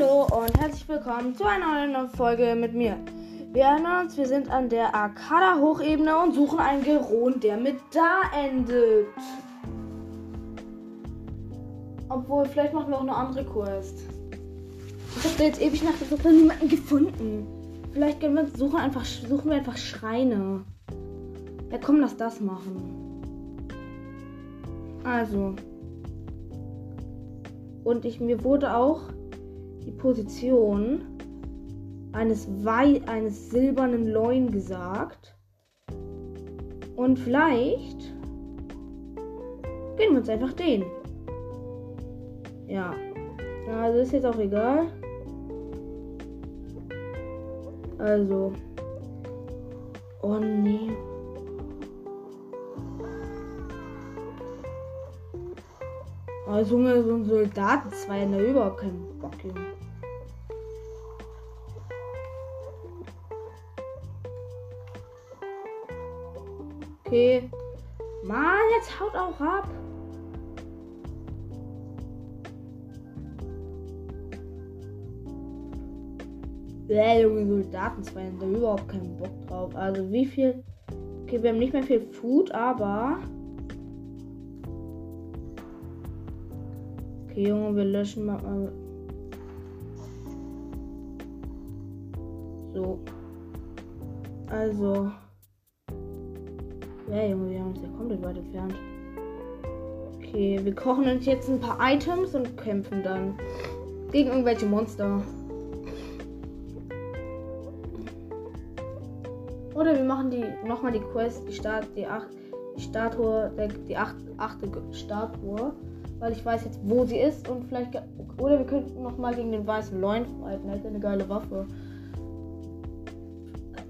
Hallo und herzlich willkommen zu einer neuen Folge mit mir. Wir erinnern uns, wir sind an der Arcada-Hochebene und suchen einen Geron, der mit da endet. Obwohl, vielleicht machen wir auch eine andere Quest. Ich habe jetzt ewig nach der Suche niemanden gefunden. Vielleicht wir suchen, einfach, suchen wir einfach Schreine. Ja, komm, lass das machen. Also. Und ich, mir wurde auch die Position eines, Wei eines silbernen Loin gesagt. Und vielleicht gehen wir uns einfach den. Ja. Also ist jetzt auch egal. Also. Oh nee. Also so ein Soldaten zwei in der überhaupt keinen Junge. Okay. Mann, jetzt haut auch ab. Ja, Junge, Soldaten da überhaupt keinen Bock drauf. Also wie viel. Okay, wir haben nicht mehr viel Food, aber. Okay, Junge, wir löschen mal. Also. Ja, Junge, wir haben uns ja komplett weit entfernt. Okay, wir kochen uns jetzt ein paar Items und kämpfen dann gegen irgendwelche Monster. Oder wir machen die nochmal die Quest, die Start, die acht, die Statue, die acht, achte Statue, weil ich weiß jetzt, wo sie ist und vielleicht oder wir könnten nochmal gegen den weißen Loin fighten. Er hat eine geile Waffe.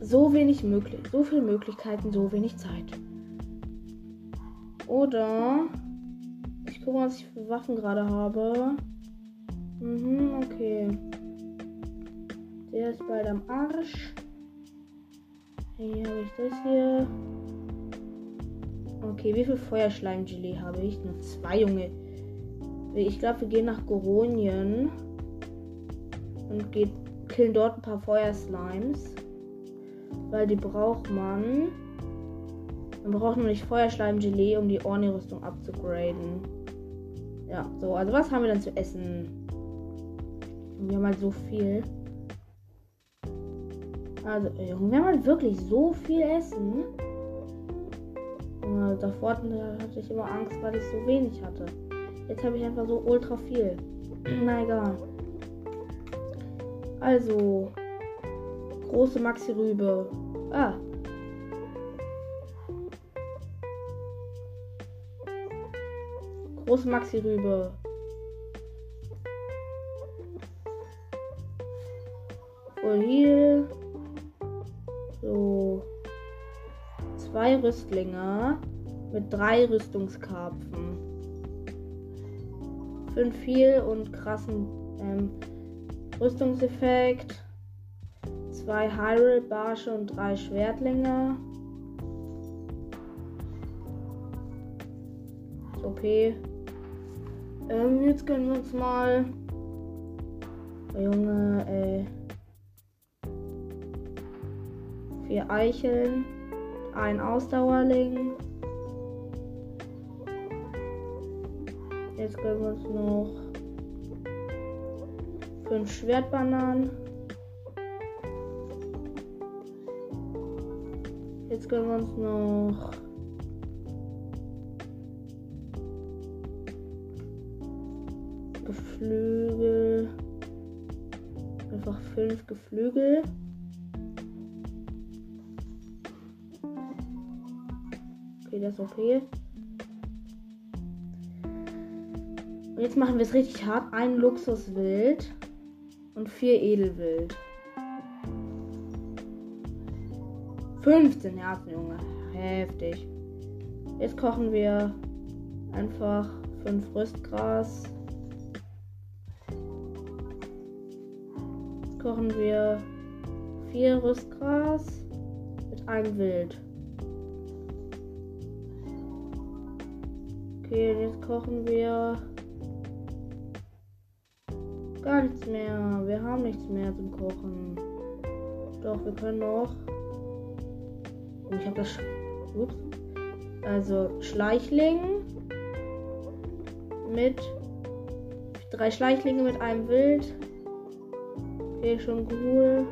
So wenig möglich, so viele Möglichkeiten, so wenig Zeit. Oder ich gucke, was ich für Waffen gerade habe. Mhm, okay. Der ist bald am Arsch. Hier habe ich das hier. Okay, wie viel Feuerschleimgelee habe ich? Nur zwei, Junge. Ich glaube, wir gehen nach Goronien und geht, killen dort ein paar Feuerslimes. Weil die braucht man. Man braucht nämlich Feuerschleimgelee, um die Orni-Rüstung abzugraden. Ja, so, also was haben wir denn zu essen? Wir haben halt so viel. Also, Junge, wir haben halt wirklich so viel Essen. Und davor hatte ich immer Angst, weil ich so wenig hatte. Jetzt habe ich einfach so ultra viel. Na egal. Also, große Maxi-Rübe. Ah. Große Maxi-Rübe. Voll hier. So. Zwei Rüstlinge mit drei Rüstungskarpfen. Fünf viel und krassen ähm, Rüstungseffekt. Zwei Hyrule Barsche und drei Schwertlinge. Okay. Ähm, jetzt können wir uns mal. Oh, Junge, ey. vier Eicheln, ein Ausdauerling. Jetzt gönnen wir uns noch fünf Schwertbananen. Jetzt gönnen wir uns noch Geflügel. Einfach fünf Geflügel. Okay, das ist okay. Und jetzt machen wir es richtig hart. Ein Luxuswild und vier Edelwild. 15 Herzen, Junge. Heftig. Jetzt kochen wir einfach 5 Rüstgras. Jetzt kochen wir 4 Rüstgras mit einem Wild. Okay, jetzt kochen wir Gar nichts mehr. Wir haben nichts mehr zum Kochen. Doch, wir können noch. Oh, ich habe das. Ups. Also Schleichling mit drei Schleichlinge mit einem Wild. Okay, schon cool.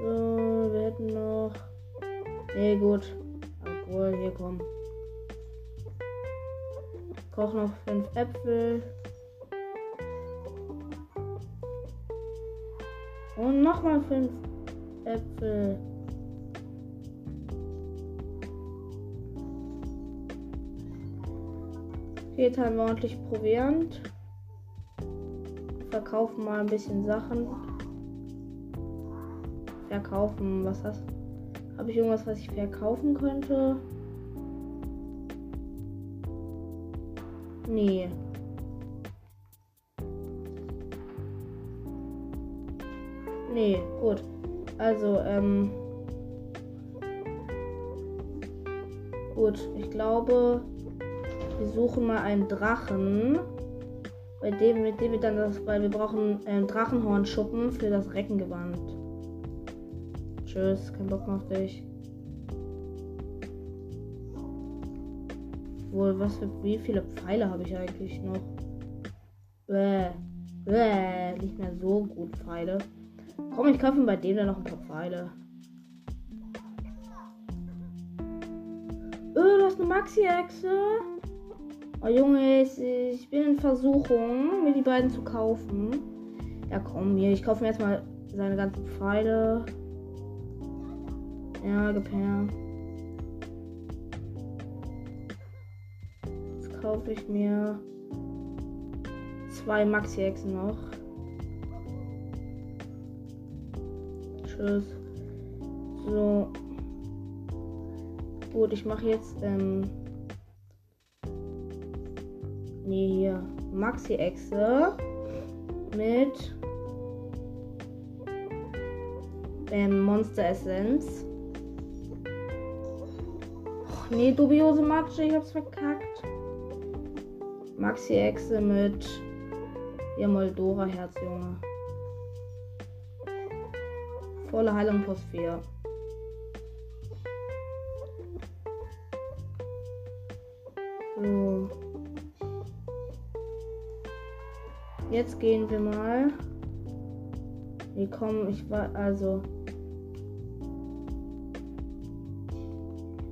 So, wir hätten noch. Nee, gut. Obwohl, hier kommen. Koch noch fünf Äpfel. Und nochmal fünf Äpfel. Jetzt haben wir ordentlich Proviant. Verkaufen mal ein bisschen Sachen. Verkaufen, was hast Habe ich irgendwas, was ich verkaufen könnte? Nee. Nee, gut. Also, ähm. Gut, ich glaube, wir suchen mal einen Drachen. Bei dem, mit dem wir dann das, weil wir brauchen ähm, Drachenhornschuppen für das Reckengewand. Tschüss, kein Bock mehr auf dich. Wohl, was für, wie viele Pfeile habe ich eigentlich noch? Bäh, bäh, nicht mehr so gut Pfeile. Komm, ich kaufe bei dem dann noch ein paar Pfeile. Öh, du hast eine Maxi-Echse. Oh Junge, ich bin in Versuchung, mir die beiden zu kaufen. Ja, komm hier. Ich kaufe mir erstmal seine ganzen Pfeile. Ja, gib her. Jetzt kaufe ich mir zwei Maxi-Hexen noch. Tschüss. So. Gut, ich mache jetzt ähm, Nee, hier. Maxi-Echse. Mit. Ähm, Monster Essence. Och, nee, dubiose Matsche, ich hab's verkackt. Maxi-Echse mit. Ihr Moldora-Herz, Junge. Volle Heilung plus 4. Jetzt gehen wir mal. Wir kommen, ich war also.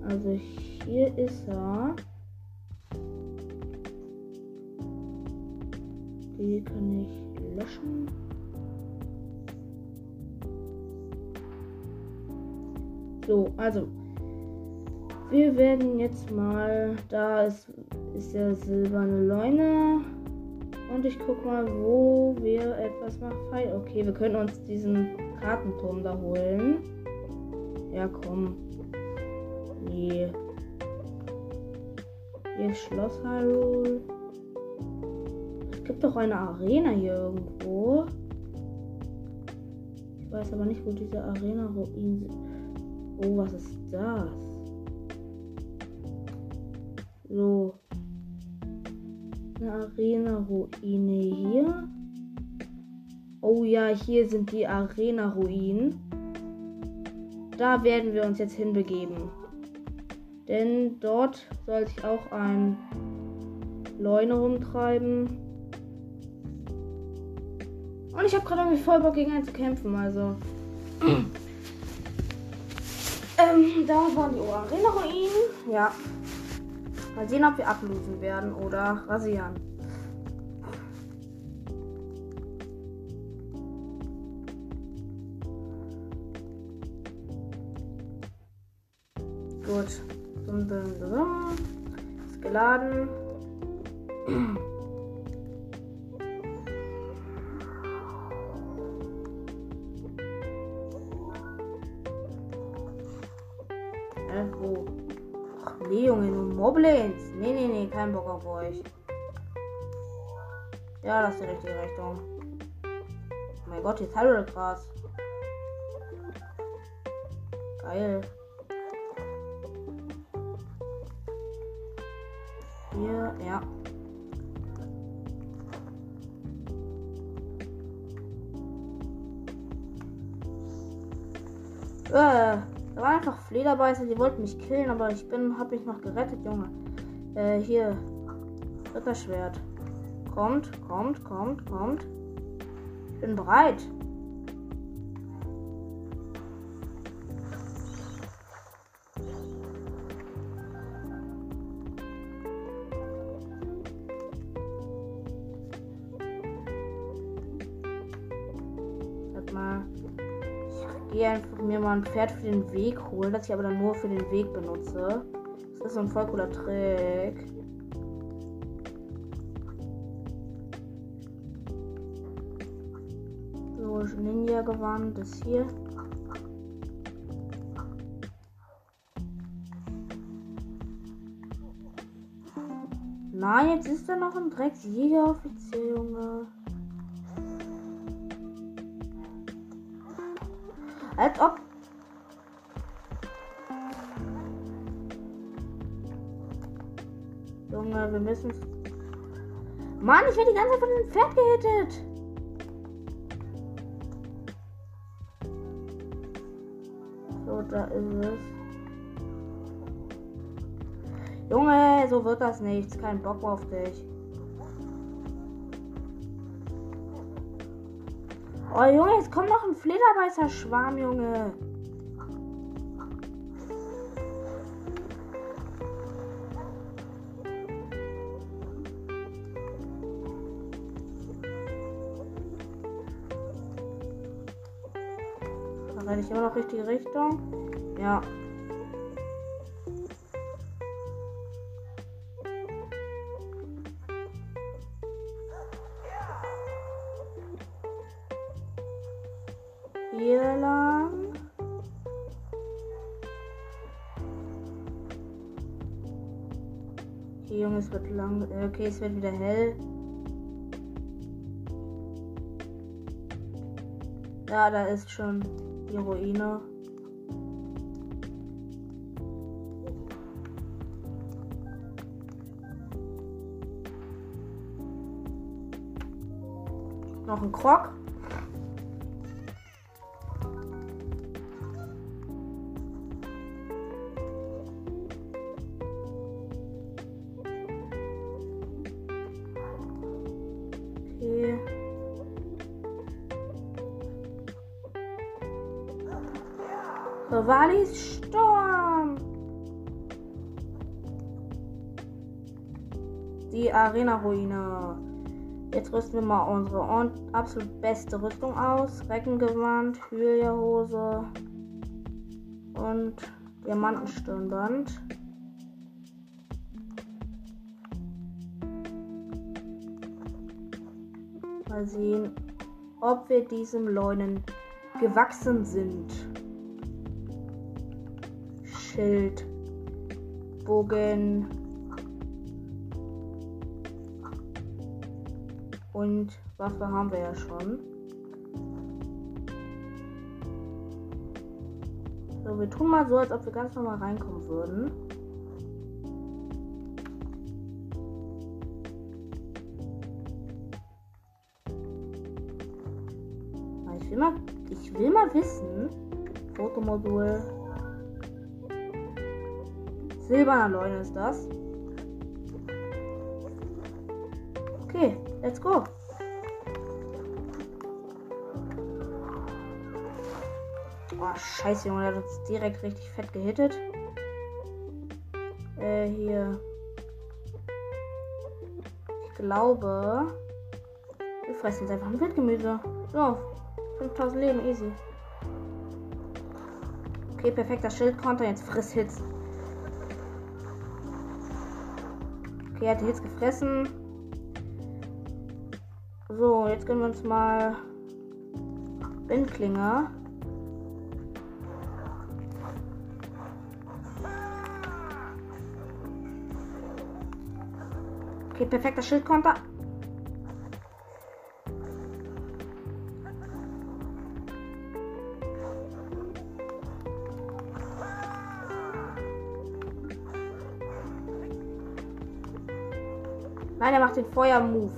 Also hier ist er. Die kann ich löschen. So, also wir werden jetzt mal, da ist, ist der silberne Leune. Und ich guck mal, wo wir etwas Pfeil. Okay, wir können uns diesen Kartenturm da holen. Ja, komm. Nee. Hier ist Schloss Hyrule. Es gibt doch eine Arena hier irgendwo. Ich weiß aber nicht, wo diese Arena-Ruinen. Oh, was ist das? So eine Arena-Ruine hier. Oh ja, hier sind die Arena-Ruinen. Da werden wir uns jetzt hinbegeben. Denn dort soll sich auch ein Leune rumtreiben. Und ich habe gerade irgendwie voll Bock gegen einen zu kämpfen, also. ähm, da waren die Arena-Ruinen. Ja. Mal sehen, ob wir ablösen werden oder rasieren. Gut. Ist geladen. Ja, das ist die richtige Richtung. Oh mein Gott, jetzt Harold Gras. Geil. Hier, ja. Äh, da waren einfach Flederbeißer, die wollten mich killen, aber ich bin, hab mich noch gerettet, Junge. Äh, hier. Ritterschwert. Schwert. Kommt, kommt, kommt, kommt. Ich bin bereit. gehe einfach mir mal ein Pferd für den Weg holen, das ich aber dann nur für den Weg benutze. Das ist so ein voll cooler Trick. So, Ninja-Gewand ist hier. Nein, jetzt ist da noch ein Drecksjägeroffizier, Junge. Als ob. Junge, wir müssen. Mann, ich werde die ganze Zeit von dem Pferd gehittet. Da ist es. Junge, so wird das nichts. Kein Bock auf dich. Oh Junge, jetzt kommt noch ein Flederbeißer Schwarm, Junge. Ich immer noch richtige Richtung. Ja, es wird lang. Okay, es wird wieder hell. Ja, da ist schon die Ruine. Noch ein Krog. Walis Sturm. Die Arena-Ruine. Jetzt rüsten wir mal unsere absolut beste Rüstung aus. Reckengewand, Hylia-Hose und Diamantenstirnband. Mal sehen, ob wir diesem Leunen gewachsen sind. Schild, Bogen und Waffe haben wir ja schon. So, wir tun mal so, als ob wir ganz normal reinkommen würden. Ich will mal, ich will mal wissen, Fotomodul Silberner Leune ist das. Okay, let's go. Oh, scheiße, Junge, der hat uns direkt richtig fett gehittet. Äh, hier. Ich glaube, wir fressen jetzt einfach ein Wildgemüse. So, 5000 Leben, easy. Okay, perfekt, das Schild konnte jetzt friss Hits. Okay, er hat jetzt gefressen. So, jetzt gönnen wir uns mal Windklinger. Okay, perfekter Schildkonter. Einer macht den Feuer-Move.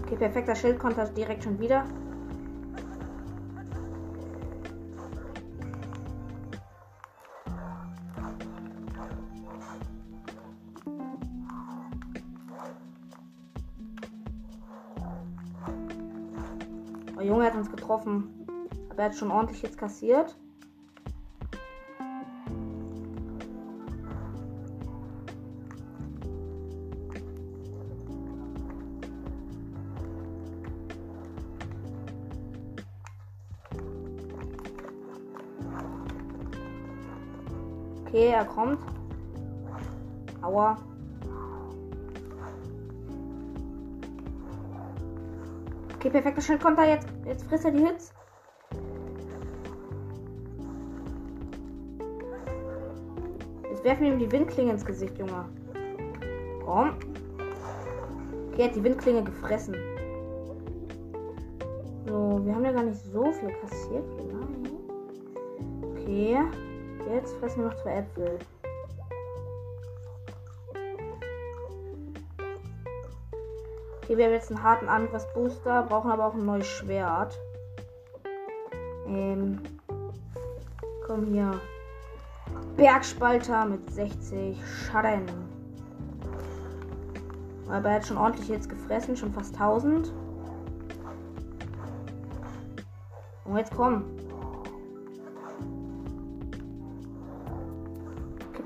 Okay, perfekter Schildkonter direkt schon wieder. Er hat schon ordentlich jetzt kassiert. Okay, er kommt. Aua. Okay, perfekter Schildkonter. Jetzt, jetzt frisst er die Hits. Werfen ihm die Windklinge ins Gesicht, Junge. Komm. Okay, er hat die Windklinge gefressen. So, wir haben ja gar nicht so viel kassiert. Nein. Okay. Jetzt fressen wir noch zwei Äpfel. Okay, wir haben jetzt einen harten Angriffsbooster, brauchen aber auch ein neues Schwert. Ähm, komm hier. Bergspalter mit 60 Schaden. Aber er hat schon ordentlich jetzt gefressen, schon fast 1000. Und jetzt komm.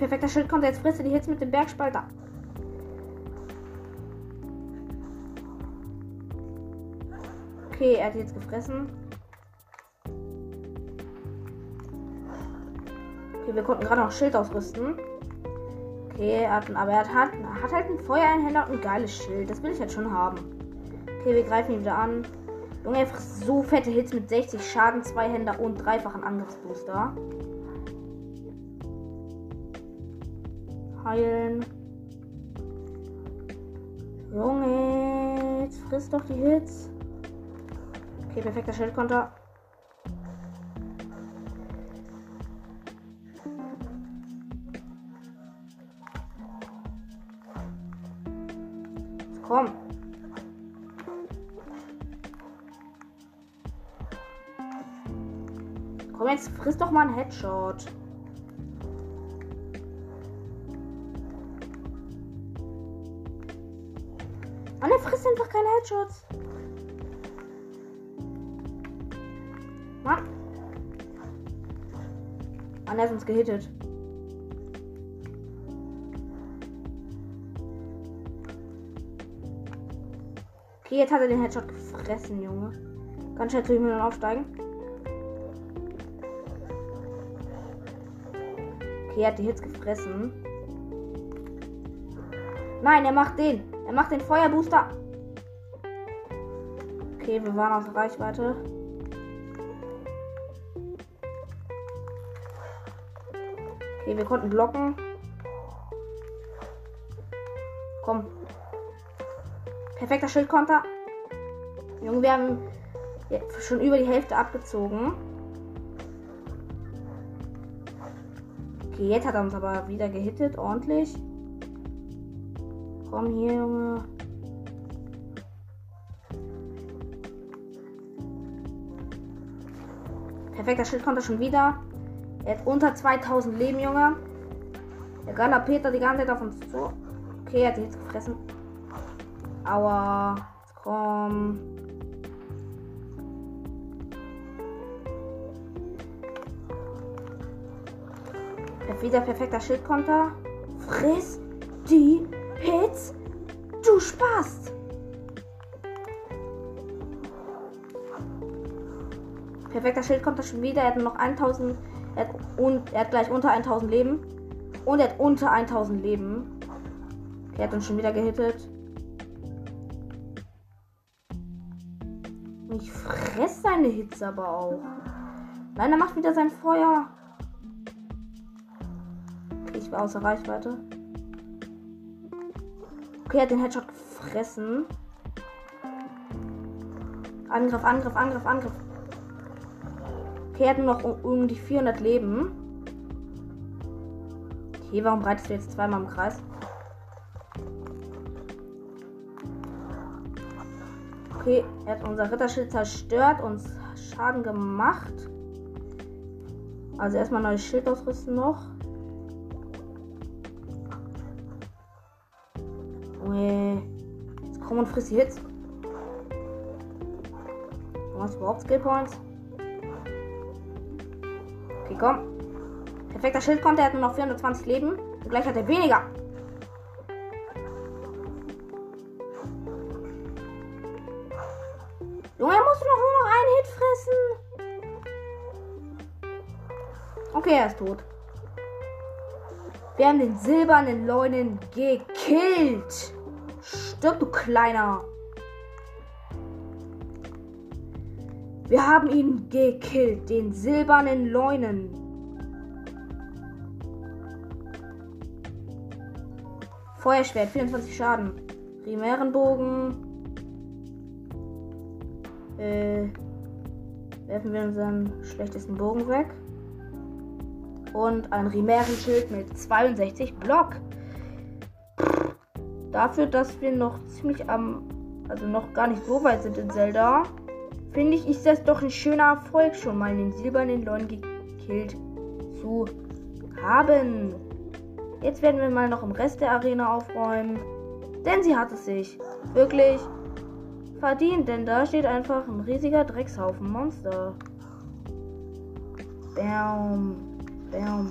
perfekter Schild kommt. Jetzt frisst er die Hits mit dem Bergspalter. Okay, er hat jetzt gefressen. Wir konnten gerade noch Schild ausrüsten. Okay, er hat, aber er hat, hat halt ein Feuereinhänder und ein geiles Schild. Das will ich halt schon haben. Okay, wir greifen ihn wieder an. Junge, frisst so fette Hits mit 60 Schaden, zwei Händer und dreifachen Angriffsbooster. heilen. Junge, jetzt frisst doch die Hits. Okay, perfekter Schildkonter. Jetzt frisst doch mal einen Headshot. Und er frisst einfach keine Headshots. Mann. Mann, er ist uns gehittet. Okay, jetzt hat er den Headshot gefressen, Junge. Ganz schnell zu ihm aufsteigen. Okay, er hat die Hits gefressen. Nein, er macht den. Er macht den Feuerbooster. Okay, wir waren aus Reichweite. Okay, wir konnten blocken. Komm. Perfekter Schildkonter. Junge, wir haben schon über die Hälfte abgezogen. Okay, jetzt hat er uns aber wieder gehittet, ordentlich. Komm hier, Junge. Perfekter Schild kommt er schon wieder. Er hat unter 2000 Leben, Junge. Der Gala Peter die ganze Zeit auf uns zu. Okay, er hat sich jetzt gefressen. Aua. komm. Wieder perfekter Schildkonter. Friss die Hits? Du Spaß! Perfekter Schild kommt da schon wieder. Er hat noch 1000. Er hat, und, er hat gleich unter 1000 Leben. Und er hat unter 1000 Leben. Er hat uns schon wieder gehittet. Ich fress seine Hits aber auch. Nein, er macht wieder sein Feuer. Außer Reichweite. Okay, er hat den Headshot gefressen. Angriff, Angriff, Angriff, Angriff. Okay, er hat nur noch um, um die 400 Leben. Okay, warum breitest du jetzt zweimal im Kreis? Okay, er hat unser Ritterschild zerstört, uns Schaden gemacht. Also erstmal neues Schild ausrüsten noch. Junge. Jetzt komm und friss die Hits. Du hast überhaupt Skill Points? Okay, komm. Perfekter Schild kommt, er hat nur noch 420 Leben. Und gleich hat er weniger. Junge, er musste doch nur noch einen Hit fressen. Okay, er ist tot. Wir haben den silbernen Leunen gekillt. Stirb, du Kleiner. Wir haben ihn gekillt, den silbernen Leunen. Feuerschwert, 24 Schaden. Primärenbogen. Äh, werfen wir unseren schlechtesten Bogen weg. Und ein Rimären-Schild mit 62 Block. Dafür, dass wir noch ziemlich am, also noch gar nicht so weit sind in Zelda, finde ich, ist das doch ein schöner Erfolg, schon mal den silbernen Leuen gekillt zu haben. Jetzt werden wir mal noch im Rest der Arena aufräumen. Denn sie hat es sich wirklich verdient, denn da steht einfach ein riesiger Dreckshaufen Monster. Bam. Bam.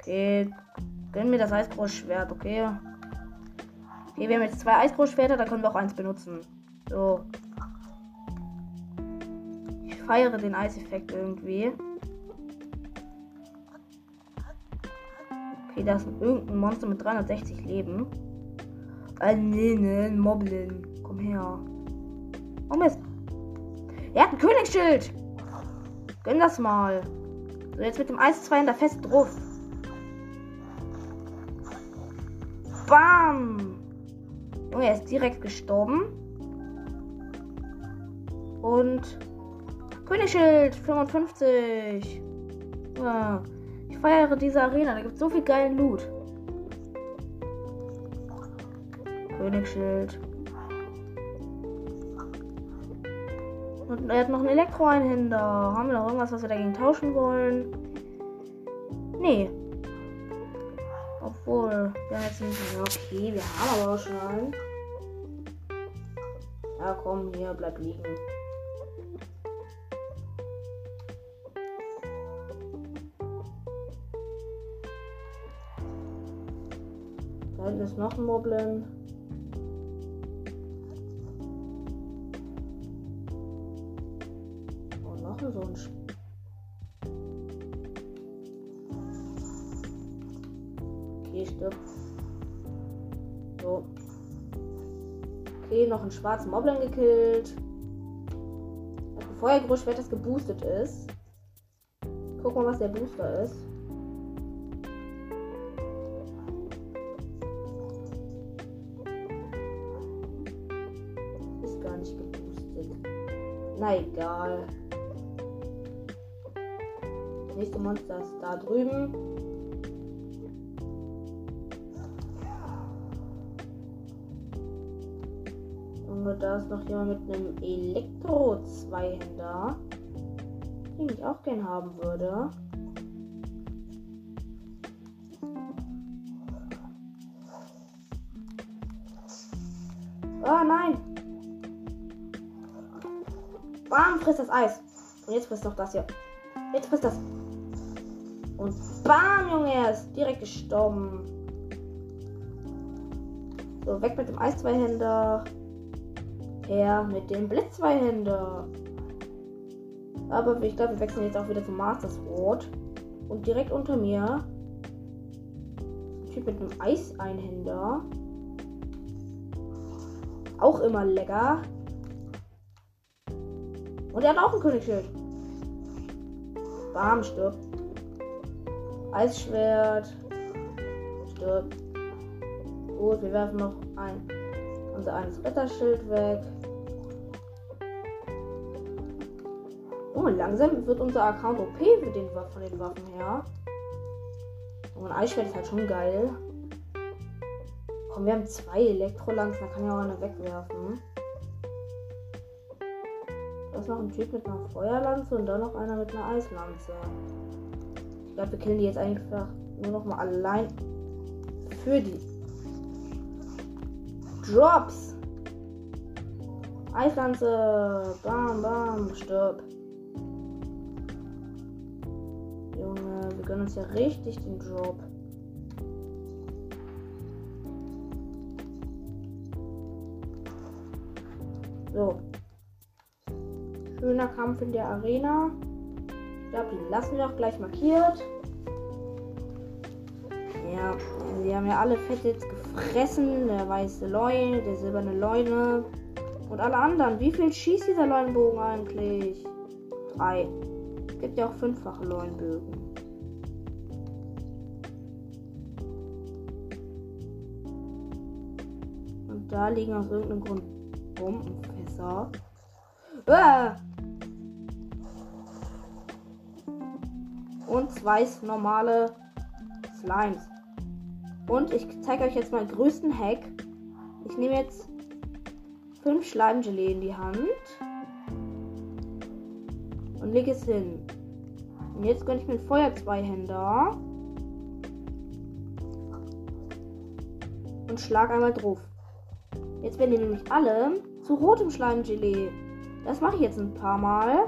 Okay, Gönn mir das Eisgroßschwert, okay? Okay, wir haben jetzt zwei Eisgroßschwerter, da können wir auch eins benutzen. So. Ich feiere den Eiseffekt irgendwie. Okay, da ist irgendein Monster mit 360 Leben. Ein nee, Moblin. Komm her. Oh Mist. Er hat ein Königsschild. Gönn das mal. So, jetzt mit dem Eis 2 da fest drauf. Bam! Junge, er ist direkt gestorben. Und Königsschild 55. Ja, ich feiere diese Arena. Da gibt es so viel geilen Loot. Königsschild. Und er hat noch einen Elektro-Einhänder. Haben wir noch irgendwas, was wir dagegen tauschen wollen? Nee. Obwohl, wir nicht. Okay, wir haben aber auch schon einen. Ja, komm, hier, bleib liegen. Da hinten ist noch ein Moblin. Einen schwarzen Moblin gekillt. Bevor er Feuergroßschwert das geboostet ist. Guck mal, was der Booster ist. Ist gar nicht geboostet. Na egal. Nächste Monster ist da drüben. Ist noch jemand mit einem Elektro-Zweihänder, den ich auch gern haben würde. Oh nein! Bam, frisst das Eis. Und jetzt frisst noch das hier. Jetzt frisst das. Und bam, Junge, er ist direkt gestorben. So, weg mit dem Eiszweihänder. Her mit dem Blitzweihänder. Aber ich glaube, wir wechseln jetzt auch wieder zum Master Sword. Und direkt unter mir. Typ mit einem Eiseinhänder. Auch immer lecker. Und er hat auch ein Königsschild. Bam, stirbt. Eisschwert. Stirbt. Gut, wir werfen noch ein unser eines Wetterschild weg. Oh, langsam wird unser Account OP den, von den Waffen her. Und ein Eisschwert ist halt schon geil. Komm, wir haben zwei Elektrolanzen, da kann ich auch eine wegwerfen. Da ist noch ein Typ mit einer Feuerlanze und dann noch einer mit einer Eislanze. Ich glaube, wir killen die jetzt einfach nur noch mal allein für die Drops. Eislanze. Bam, bam. Stirb. Uns ja richtig den Drop. So. Schöner Kampf in der Arena. Ich glaube, die lassen wir auch gleich markiert. Ja, sie haben ja alle fett jetzt gefressen. Der weiße Leune, der silberne Leune. Und alle anderen. Wie viel schießt dieser Leunbogen eigentlich? Drei. Es gibt ja auch fünffache Leunbögen. Da liegen aus irgendeinem Grund Bombenfässer. Ah! Und zwei normale Slimes. Und ich zeige euch jetzt mal den größten Hack. Ich nehme jetzt fünf Schleimgelee in die Hand und lege es hin. Und jetzt gönne ich mir einen Feuerzweihänder und schlag einmal drauf. Jetzt werden die nämlich alle zu rotem Schleimgelee. Das mache ich jetzt ein paar Mal.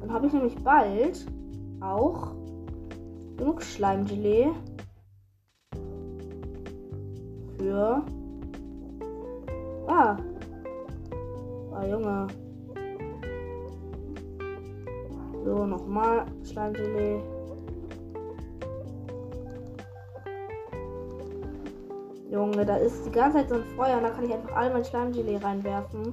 Dann habe ich nämlich bald auch genug Schleimgelee für. Ah. Ah, Junge. So, nochmal Schleimgelee. Junge, da ist die ganze Zeit so ein Feuer und da kann ich einfach all mein Schleimgelee reinwerfen.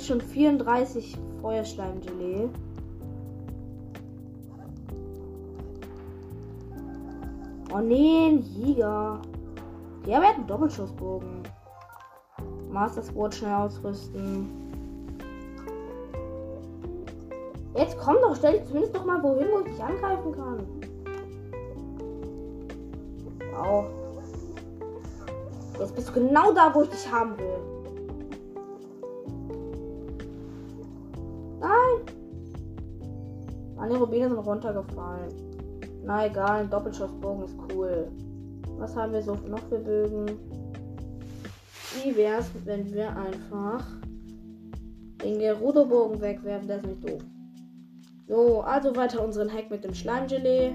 Jetzt schon 34 Feuerschleimgelee. Oh nee, Jäger. Der wird einen Doppelschussbogen. Master Sword schnell ausrüsten. Jetzt komm doch, stell dich zumindest doch mal wohin, wo ich dich angreifen kann. Wow. Jetzt bist du genau da, wo ich dich haben will. Meine Rubine sind runtergefallen. Na egal, ein Doppelschussbogen ist cool. Was haben wir so noch für Bögen? Wie wäre es, wenn wir einfach den Gerudo-Bogen wegwerfen? Der ist nicht doof. So, also weiter unseren Hack mit dem Schleimgelee.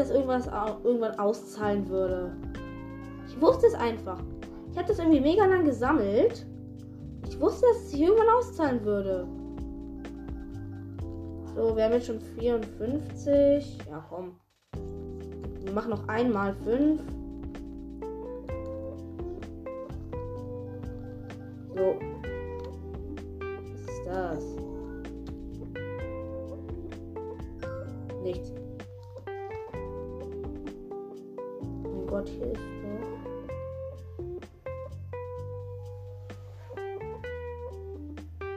Das irgendwas, irgendwann auszahlen würde. Ich wusste es einfach. Ich habe das irgendwie mega lang gesammelt. Ich wusste, dass es sich irgendwann auszahlen würde. So, wir haben jetzt schon 54. Ja, komm. Wir machen noch einmal 5. So. Was ist das? Nichts. Gott, hier ist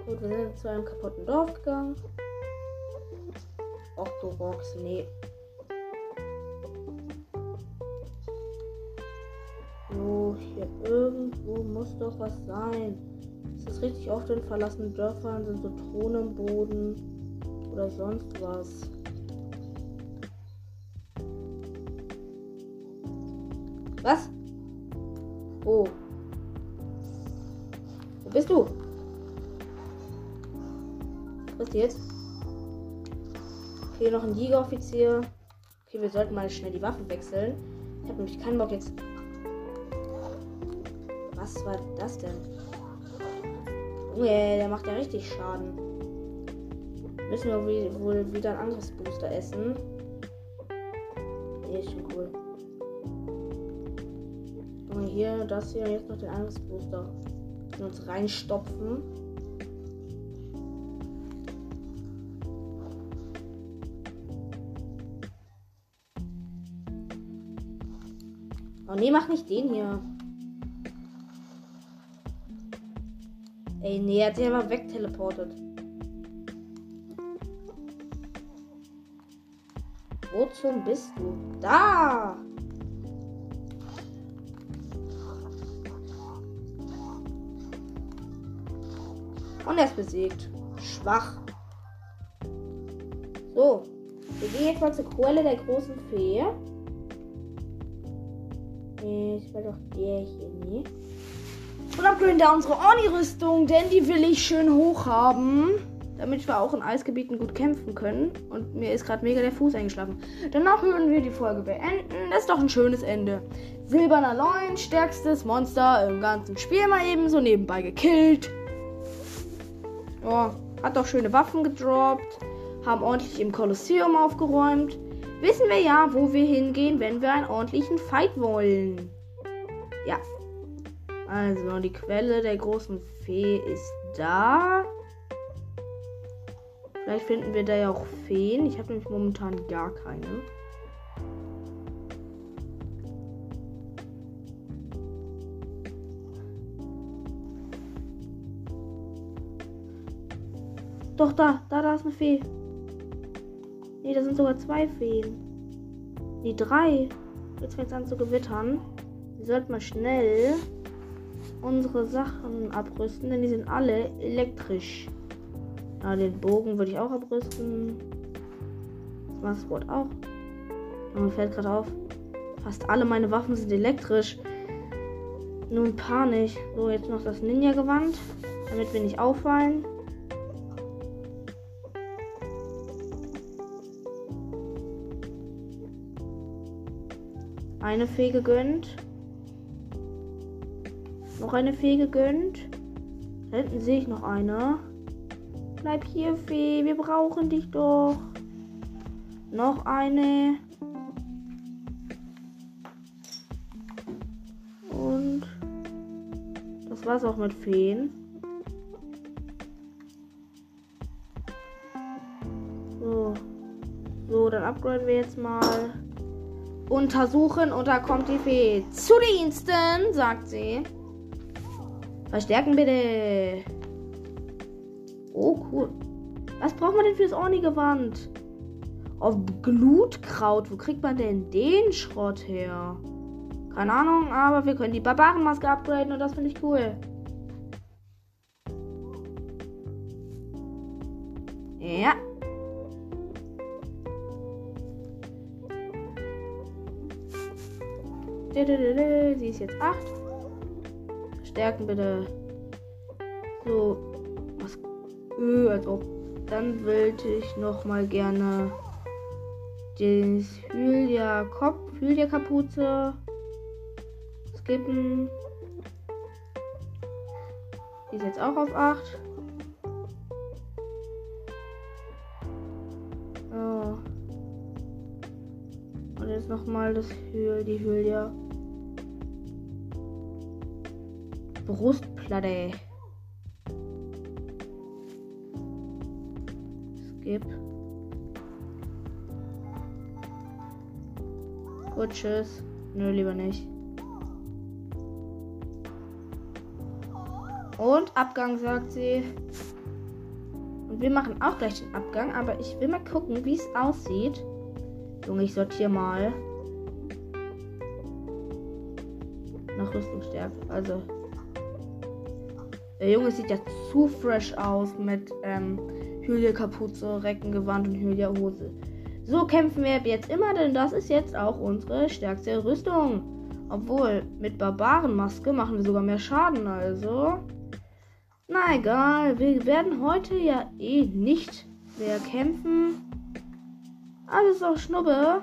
Gut, wir sind zu einem kaputten Dorf gegangen. Och, du Rox, nee. So, hier irgendwo muss doch was sein. Ist das richtig auf den verlassenen Dörfern? Sind so Thronen im Boden oder sonst? Was? Jetzt? Okay, noch ein Jägeroffizier. Okay, wir sollten mal schnell die Waffen wechseln. Ich habe nämlich keinen Bock jetzt. Was war das denn? Junge, der macht ja richtig Schaden. Müssen wir wohl wieder ein anderes Booster essen. Nee, ist schon cool. Und hier, das hier, jetzt noch den anderes Booster. Und uns reinstopfen. Nee, mach nicht den hier. Ey, nee, er hat sich einfach wegteleportet. Wo zum bist du? Da! Und er ist besiegt. Schwach. So. Wir gehen jetzt mal zur Quelle der großen Fee. Ich will doch der hier, nee. Und upgraden da unsere Orni-Rüstung, denn die will ich schön hoch haben. Damit wir auch in Eisgebieten gut kämpfen können. Und mir ist gerade mega der Fuß eingeschlafen. Danach würden wir die Folge beenden. Das ist doch ein schönes Ende. Silberner Loin, stärkstes Monster im ganzen Spiel mal eben so nebenbei gekillt. Ja, hat doch schöne Waffen gedroppt. Haben ordentlich im Kolosseum aufgeräumt. Wissen wir ja, wo wir hingehen, wenn wir einen ordentlichen Fight wollen. Ja, also, die Quelle der großen Fee ist da. Vielleicht finden wir da ja auch Feen. Ich habe nämlich momentan gar keine. Doch, da, da, da ist eine Fee. Ne, da sind sogar zwei Feen. Ne, drei. Jetzt fängt es an zu gewittern. Wir sollten mal schnell unsere Sachen abrüsten, denn die sind alle elektrisch. Ja, den Bogen würde ich auch abrüsten. Das Maßwort auch. Und mir fällt gerade auf, fast alle meine Waffen sind elektrisch. Paar nicht. So, jetzt noch das Ninja-Gewand, damit wir nicht auffallen. Eine Fee gegönnt noch eine Fee gegönnt. Da hinten sehe ich noch eine. Bleib hier, Fee. Wir brauchen dich doch. Noch eine. Und das war's auch mit Feen. So. So, dann upgraden wir jetzt mal. Untersuchen und da kommt die Fee. Zu Diensten, sagt sie. Verstärken bitte. Oh, cool. Was braucht man denn fürs Orni-Gewand? Auf Glutkraut. Wo kriegt man denn den Schrott her? Keine Ahnung, aber wir können die Barbarenmaske upgraden und das finde ich cool. Sie ist jetzt 8. Stärken bitte. So. Was? Öh, als ob. Dann wollte ich noch mal gerne das Hylia Kopf, Hylia Kapuze skippen. Die ist jetzt auch auf 8. Oh. Und jetzt noch mal das Hyl, die Hylia. Brustplatte. Skip. Gut, tschüss. Nö, lieber nicht. Und Abgang, sagt sie. Und wir machen auch gleich den Abgang, aber ich will mal gucken, wie es aussieht. Junge, ich sortiere mal. Nach Rüstungsstärke. Also der Junge sieht ja zu fresh aus mit ähm, Hylia-Kapuze, Reckengewand und Hylia-Hose. So kämpfen wir jetzt immer, denn das ist jetzt auch unsere stärkste Rüstung. Obwohl, mit Barbarenmaske machen wir sogar mehr Schaden, also. Na egal, wir werden heute ja eh nicht mehr kämpfen. Alles auch Schnubbe.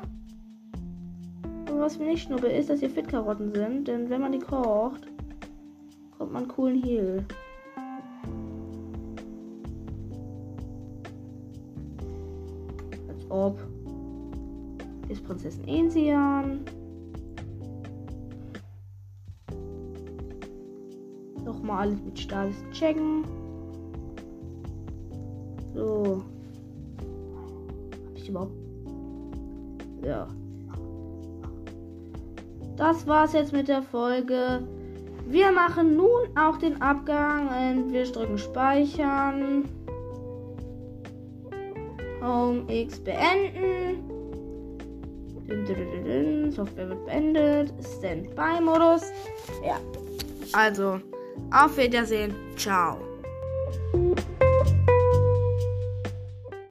Aber was mir nicht schnubbe, ist, dass hier Fitkarotten sind. Denn wenn man die kocht, kommt man coolen Heal. Ob. Ist Prinzessin Enzian. Nochmal alles mit Stasis checken. So. Hab ich überhaupt. Ja. Das war's jetzt mit der Folge. Wir machen nun auch den Abgang und wir drücken Speichern. Home X beenden. Software wird beendet. Standby-Modus. Ja. Also, auf Wiedersehen. Ciao.